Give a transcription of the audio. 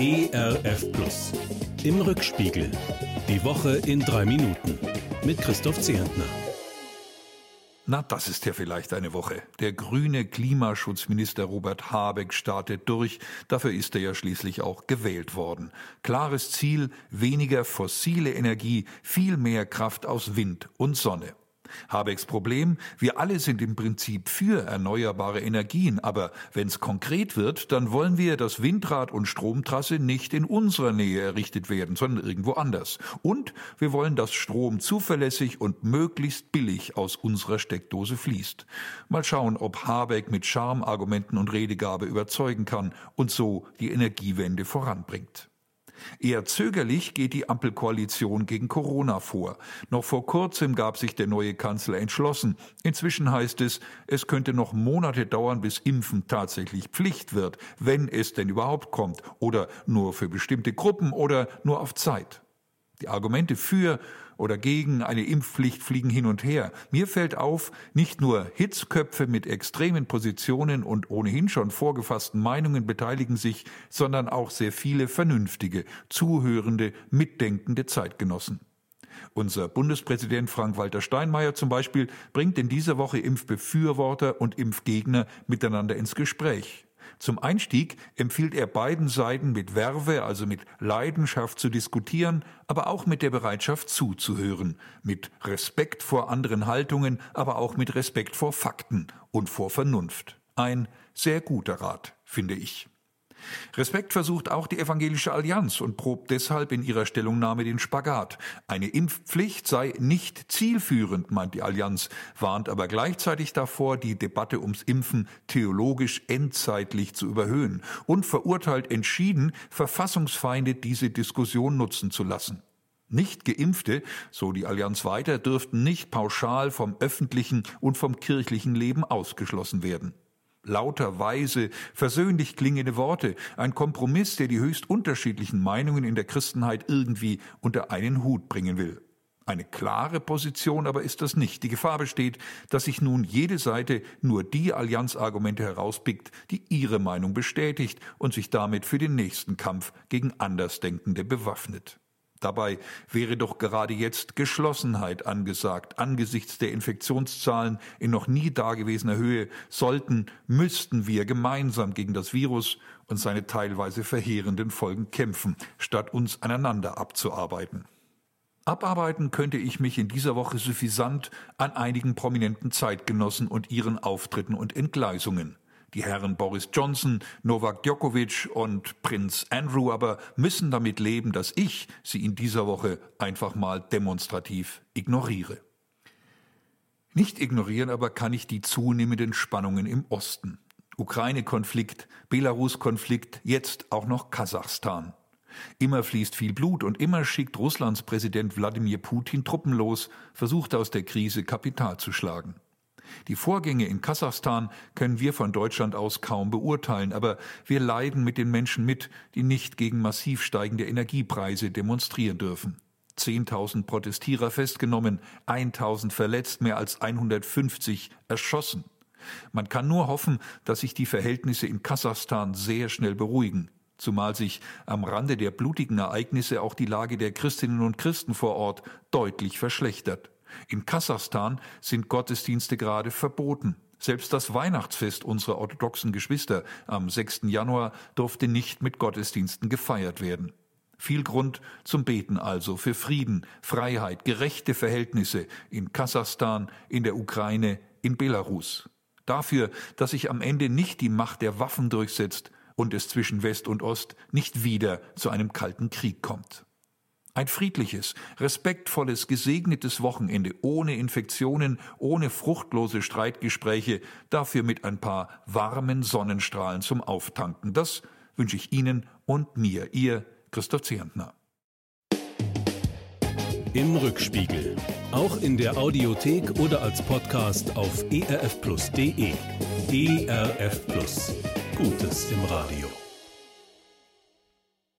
ERF Plus. Im Rückspiegel. Die Woche in drei Minuten. Mit Christoph Zehentner. Na, das ist ja vielleicht eine Woche. Der grüne Klimaschutzminister Robert Habeck startet durch. Dafür ist er ja schließlich auch gewählt worden. Klares Ziel, weniger fossile Energie, viel mehr Kraft aus Wind und Sonne. Habecks Problem, wir alle sind im Prinzip für erneuerbare Energien, aber wenn es konkret wird, dann wollen wir, dass Windrad und Stromtrasse nicht in unserer Nähe errichtet werden, sondern irgendwo anders. Und wir wollen, dass Strom zuverlässig und möglichst billig aus unserer Steckdose fließt. Mal schauen, ob Habeck mit Charmargumenten und Redegabe überzeugen kann und so die Energiewende voranbringt. Eher zögerlich geht die Ampelkoalition gegen Corona vor. Noch vor kurzem gab sich der neue Kanzler entschlossen. Inzwischen heißt es, es könnte noch Monate dauern, bis Impfen tatsächlich Pflicht wird, wenn es denn überhaupt kommt, oder nur für bestimmte Gruppen oder nur auf Zeit. Die Argumente für oder gegen eine Impfpflicht fliegen hin und her. Mir fällt auf, nicht nur Hitzköpfe mit extremen Positionen und ohnehin schon vorgefassten Meinungen beteiligen sich, sondern auch sehr viele vernünftige, zuhörende, mitdenkende Zeitgenossen. Unser Bundespräsident Frank-Walter Steinmeier zum Beispiel bringt in dieser Woche Impfbefürworter und Impfgegner miteinander ins Gespräch. Zum Einstieg empfiehlt er beiden Seiten mit Werbe, also mit Leidenschaft zu diskutieren, aber auch mit der Bereitschaft zuzuhören, mit Respekt vor anderen Haltungen, aber auch mit Respekt vor Fakten und vor Vernunft. Ein sehr guter Rat, finde ich. Respekt versucht auch die Evangelische Allianz und probt deshalb in ihrer Stellungnahme den Spagat. Eine Impfpflicht sei nicht zielführend, meint die Allianz, warnt aber gleichzeitig davor, die Debatte ums Impfen theologisch endzeitlich zu überhöhen und verurteilt entschieden, Verfassungsfeinde diese Diskussion nutzen zu lassen. Nicht Geimpfte, so die Allianz weiter, dürften nicht pauschal vom öffentlichen und vom kirchlichen Leben ausgeschlossen werden lauter, weise, versöhnlich klingende Worte, ein Kompromiss, der die höchst unterschiedlichen Meinungen in der Christenheit irgendwie unter einen Hut bringen will. Eine klare Position aber ist das nicht. Die Gefahr besteht, dass sich nun jede Seite nur die Allianzargumente herauspickt, die ihre Meinung bestätigt und sich damit für den nächsten Kampf gegen Andersdenkende bewaffnet. Dabei wäre doch gerade jetzt Geschlossenheit angesagt. Angesichts der Infektionszahlen in noch nie dagewesener Höhe sollten, müssten wir gemeinsam gegen das Virus und seine teilweise verheerenden Folgen kämpfen, statt uns aneinander abzuarbeiten. Abarbeiten könnte ich mich in dieser Woche suffisant an einigen prominenten Zeitgenossen und ihren Auftritten und Entgleisungen. Die Herren Boris Johnson, Novak Djokovic und Prinz Andrew aber müssen damit leben, dass ich sie in dieser Woche einfach mal demonstrativ ignoriere. Nicht ignorieren aber kann ich die zunehmenden Spannungen im Osten. Ukraine-Konflikt, Belarus-Konflikt, jetzt auch noch Kasachstan. Immer fließt viel Blut und immer schickt Russlands Präsident Wladimir Putin Truppen los, versucht aus der Krise Kapital zu schlagen. Die Vorgänge in Kasachstan können wir von Deutschland aus kaum beurteilen, aber wir leiden mit den Menschen mit, die nicht gegen massiv steigende Energiepreise demonstrieren dürfen. 10.000 Protestierer festgenommen, 1.000 verletzt, mehr als 150 erschossen. Man kann nur hoffen, dass sich die Verhältnisse in Kasachstan sehr schnell beruhigen, zumal sich am Rande der blutigen Ereignisse auch die Lage der Christinnen und Christen vor Ort deutlich verschlechtert. In Kasachstan sind Gottesdienste gerade verboten. Selbst das Weihnachtsfest unserer orthodoxen Geschwister am 6. Januar durfte nicht mit Gottesdiensten gefeiert werden. Viel Grund zum Beten also für Frieden, Freiheit, gerechte Verhältnisse in Kasachstan, in der Ukraine, in Belarus. Dafür, dass sich am Ende nicht die Macht der Waffen durchsetzt und es zwischen West und Ost nicht wieder zu einem kalten Krieg kommt. Ein friedliches, respektvolles, gesegnetes Wochenende ohne Infektionen, ohne fruchtlose Streitgespräche, dafür mit ein paar warmen Sonnenstrahlen zum Auftanken. Das wünsche ich Ihnen und mir, Ihr Christoph Zehentner. Im Rückspiegel. Auch in der Audiothek oder als Podcast auf erfplus.de. ERF Plus. Gutes im Radio.